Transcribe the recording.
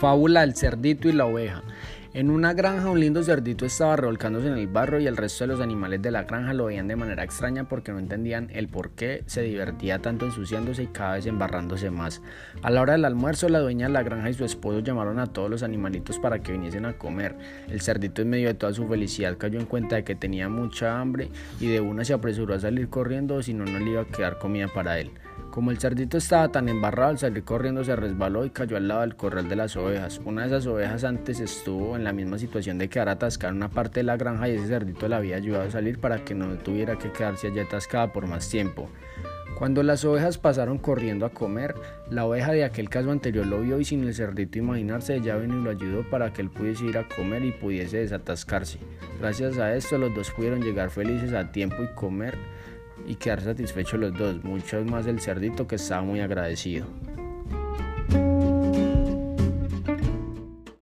Fábula del cerdito y la oveja. En una granja un lindo cerdito estaba revolcándose en el barro y el resto de los animales de la granja lo veían de manera extraña porque no entendían el por qué se divertía tanto ensuciándose y cada vez embarrándose más. A la hora del almuerzo la dueña de la granja y su esposo llamaron a todos los animalitos para que viniesen a comer. El cerdito en medio de toda su felicidad cayó en cuenta de que tenía mucha hambre y de una se apresuró a salir corriendo si no no le iba a quedar comida para él. Como el cerdito estaba tan embarrado, al salir corriendo se resbaló y cayó al lado del corral de las ovejas. Una de esas ovejas antes estuvo en la misma situación de quedar atascada en una parte de la granja y ese cerdito la había ayudado a salir para que no tuviera que quedarse allí atascada por más tiempo. Cuando las ovejas pasaron corriendo a comer, la oveja de aquel caso anterior lo vio y sin el cerdito imaginarse ya vino y lo ayudó para que él pudiese ir a comer y pudiese desatascarse. Gracias a esto los dos pudieron llegar felices a tiempo y comer y quedar satisfechos los dos, mucho más el cerdito que estaba muy agradecido.